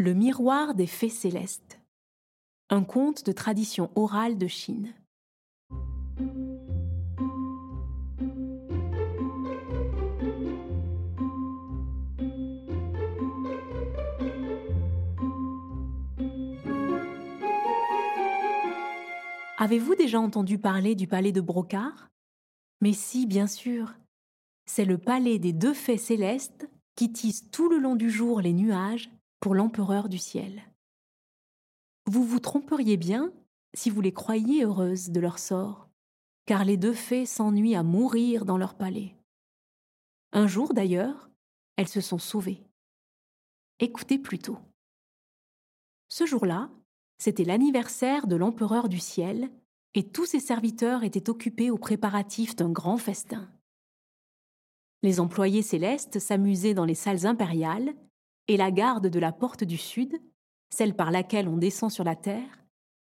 Le miroir des fées célestes. Un conte de tradition orale de Chine. Avez-vous déjà entendu parler du palais de Brocard Mais si, bien sûr. C'est le palais des deux fées célestes qui tissent tout le long du jour les nuages pour l'empereur du ciel. Vous vous tromperiez bien si vous les croyiez heureuses de leur sort, car les deux fées s'ennuient à mourir dans leur palais. Un jour d'ailleurs, elles se sont sauvées. Écoutez plutôt. Ce jour-là, c'était l'anniversaire de l'empereur du ciel, et tous ses serviteurs étaient occupés aux préparatifs d'un grand festin. Les employés célestes s'amusaient dans les salles impériales et la garde de la porte du Sud, celle par laquelle on descend sur la terre,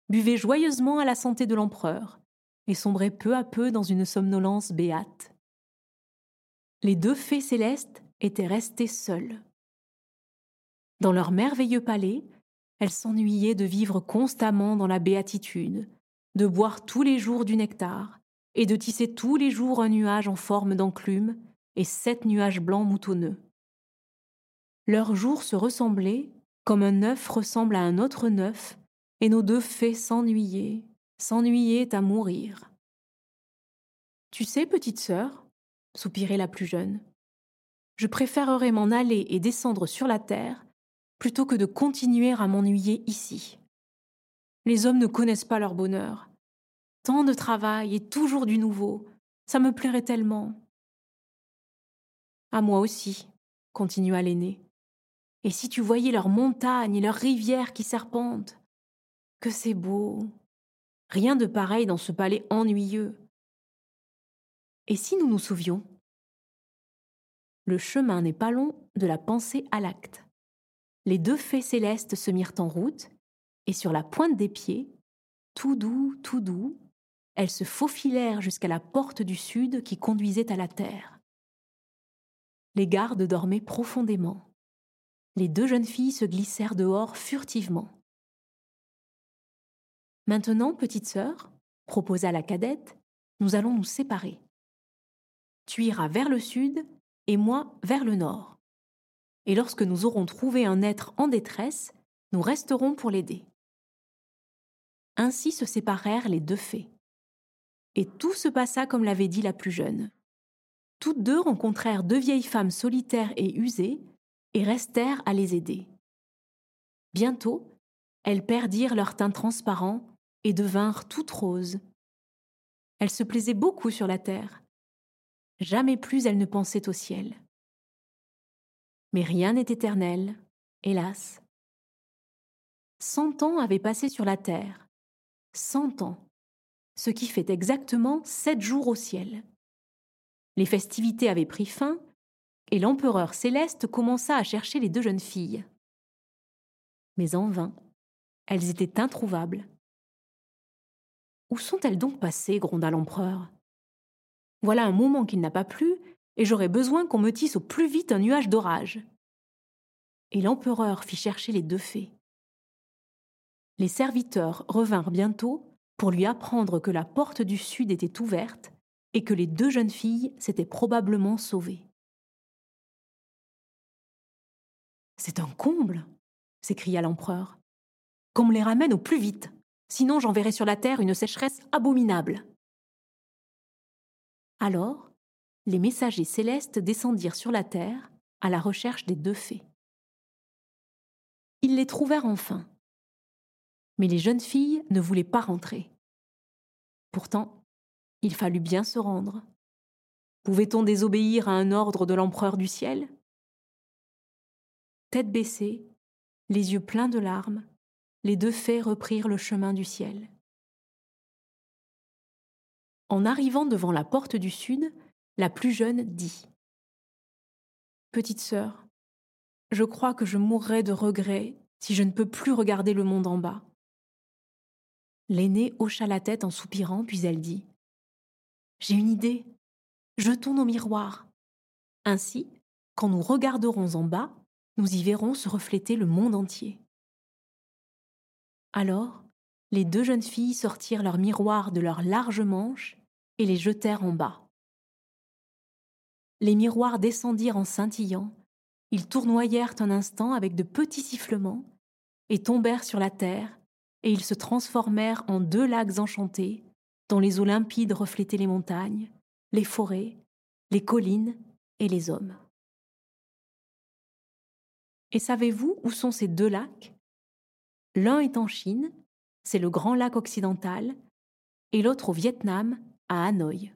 buvait joyeusement à la santé de l'empereur et sombrait peu à peu dans une somnolence béate. Les deux fées célestes étaient restées seules. Dans leur merveilleux palais, elles s'ennuyaient de vivre constamment dans la béatitude, de boire tous les jours du nectar, et de tisser tous les jours un nuage en forme d'enclume et sept nuages blancs moutonneux. Leurs jours se ressemblaient, comme un œuf ressemble à un autre neuf, et nos deux fées s'ennuyaient, s'ennuyaient à mourir. Tu sais, petite sœur, soupirait la plus jeune, je préférerais m'en aller et descendre sur la terre plutôt que de continuer à m'ennuyer ici. Les hommes ne connaissent pas leur bonheur. Tant de travail et toujours du nouveau, ça me plairait tellement. À moi aussi, continua l'aîné. Et si tu voyais leurs montagnes et leurs rivières qui serpentent, que c'est beau. Rien de pareil dans ce palais ennuyeux. Et si nous nous sauvions Le chemin n'est pas long de la pensée à l'acte. Les deux fées célestes se mirent en route, et sur la pointe des pieds, tout doux, tout doux, elles se faufilèrent jusqu'à la porte du sud qui conduisait à la terre. Les gardes dormaient profondément les deux jeunes filles se glissèrent dehors furtivement. Maintenant, petite sœur, proposa la cadette, nous allons nous séparer. Tu iras vers le sud et moi vers le nord. Et lorsque nous aurons trouvé un être en détresse, nous resterons pour l'aider. Ainsi se séparèrent les deux fées. Et tout se passa comme l'avait dit la plus jeune. Toutes deux rencontrèrent deux vieilles femmes solitaires et usées et restèrent à les aider. Bientôt, elles perdirent leur teint transparent et devinrent toutes roses. Elles se plaisaient beaucoup sur la terre. Jamais plus elles ne pensaient au ciel. Mais rien n'est éternel, hélas. Cent ans avaient passé sur la terre. Cent ans. Ce qui fait exactement sept jours au ciel. Les festivités avaient pris fin et l'empereur céleste commença à chercher les deux jeunes filles. Mais en vain, elles étaient introuvables. Où sont-elles donc passées? gronda l'empereur. Voilà un moment qu'il n'a pas plu, et j'aurais besoin qu'on me tisse au plus vite un nuage d'orage. Et l'empereur fit chercher les deux fées. Les serviteurs revinrent bientôt pour lui apprendre que la porte du sud était ouverte et que les deux jeunes filles s'étaient probablement sauvées. C'est un comble s'écria l'empereur. Qu'on me les ramène au plus vite, sinon j'enverrai sur la terre une sécheresse abominable. Alors, les messagers célestes descendirent sur la terre à la recherche des deux fées. Ils les trouvèrent enfin. Mais les jeunes filles ne voulaient pas rentrer. Pourtant, il fallut bien se rendre. Pouvait-on désobéir à un ordre de l'empereur du ciel? Tête baissée, les yeux pleins de larmes, les deux fées reprirent le chemin du ciel. En arrivant devant la porte du sud, la plus jeune dit Petite sœur, je crois que je mourrai de regret si je ne peux plus regarder le monde en bas. L'aînée hocha la tête en soupirant, puis elle dit J'ai une idée. Jetons nos miroirs. Ainsi, quand nous regarderons en bas, nous y verrons se refléter le monde entier. Alors, les deux jeunes filles sortirent leurs miroirs de leurs larges manches et les jetèrent en bas. Les miroirs descendirent en scintillant, ils tournoyèrent un instant avec de petits sifflements, et tombèrent sur la terre, et ils se transformèrent en deux lacs enchantés, dont les eaux limpides reflétaient les montagnes, les forêts, les collines et les hommes. Et savez-vous où sont ces deux lacs? L'un est en Chine, c'est le grand lac occidental, et l'autre au Vietnam, à Hanoï.